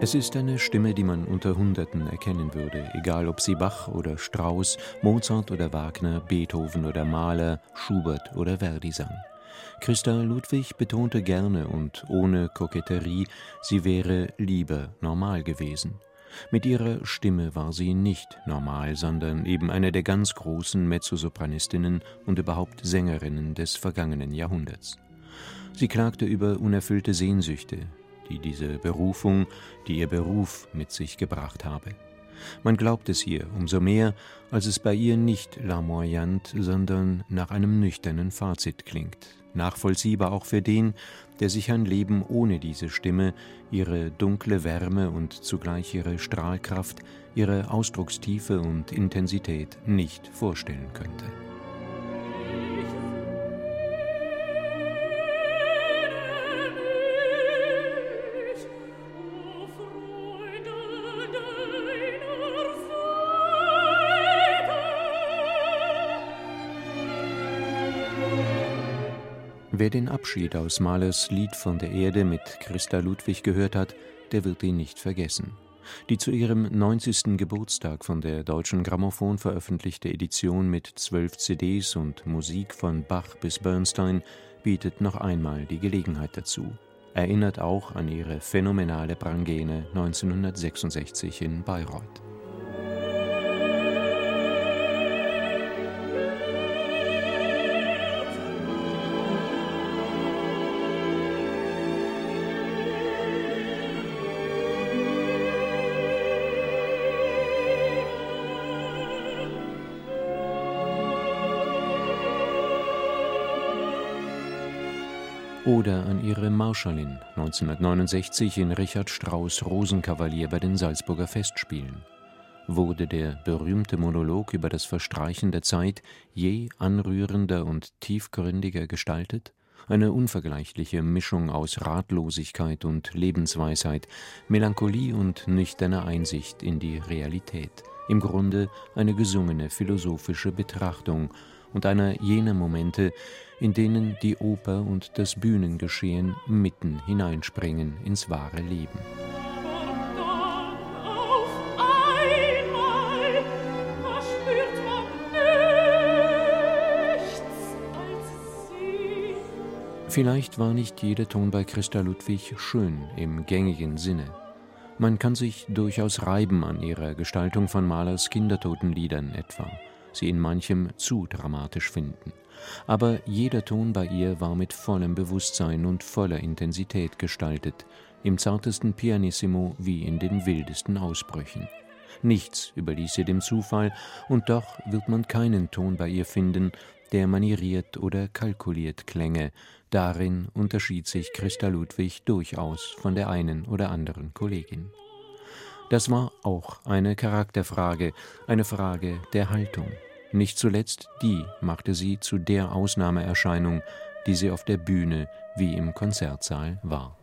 Es ist eine Stimme, die man unter Hunderten erkennen würde, egal ob sie Bach oder Strauss, Mozart oder Wagner, Beethoven oder Mahler, Schubert oder Verdi sang. Christa Ludwig betonte gerne und ohne Koketterie, sie wäre lieber normal gewesen. Mit ihrer Stimme war sie nicht normal, sondern eben eine der ganz großen Mezzosopranistinnen und überhaupt Sängerinnen des vergangenen Jahrhunderts. Sie klagte über unerfüllte Sehnsüchte, die diese Berufung, die ihr Beruf mit sich gebracht habe. Man glaubt es ihr umso mehr, als es bei ihr nicht larmoyant, sondern nach einem nüchternen Fazit klingt. Nachvollziehbar auch für den, der sich ein Leben ohne diese Stimme, ihre dunkle Wärme und zugleich ihre Strahlkraft, ihre Ausdruckstiefe und Intensität nicht vorstellen könnte. Wer den Abschied aus Mahlers Lied von der Erde mit Christa Ludwig gehört hat, der wird ihn nicht vergessen. Die zu ihrem 90. Geburtstag von der Deutschen Grammophon veröffentlichte Edition mit zwölf CDs und Musik von Bach bis Bernstein bietet noch einmal die Gelegenheit dazu. Erinnert auch an ihre phänomenale Brangene 1966 in Bayreuth. Oder an ihre Marschallin 1969 in Richard Strauss Rosenkavalier bei den Salzburger Festspielen. Wurde der berühmte Monolog über das Verstreichen der Zeit je anrührender und tiefgründiger gestaltet? Eine unvergleichliche Mischung aus Ratlosigkeit und Lebensweisheit, Melancholie und nüchterner Einsicht in die Realität. Im Grunde eine gesungene philosophische Betrachtung und einer jener Momente, in denen die Oper und das Bühnengeschehen mitten hineinspringen ins wahre Leben. Vielleicht war nicht jeder Ton bei Christa Ludwig schön im gängigen Sinne. Man kann sich durchaus reiben an ihrer Gestaltung von Mahlers Kindertotenliedern etwa sie in manchem zu dramatisch finden. Aber jeder Ton bei ihr war mit vollem Bewusstsein und voller Intensität gestaltet, im zartesten Pianissimo wie in den wildesten Ausbrüchen. Nichts überließ sie dem Zufall, und doch wird man keinen Ton bei ihr finden, der manieriert oder kalkuliert klänge. Darin unterschied sich Christa Ludwig durchaus von der einen oder anderen Kollegin. Das war auch eine Charakterfrage, eine Frage der Haltung. Nicht zuletzt die machte sie zu der Ausnahmeerscheinung, die sie auf der Bühne wie im Konzertsaal war.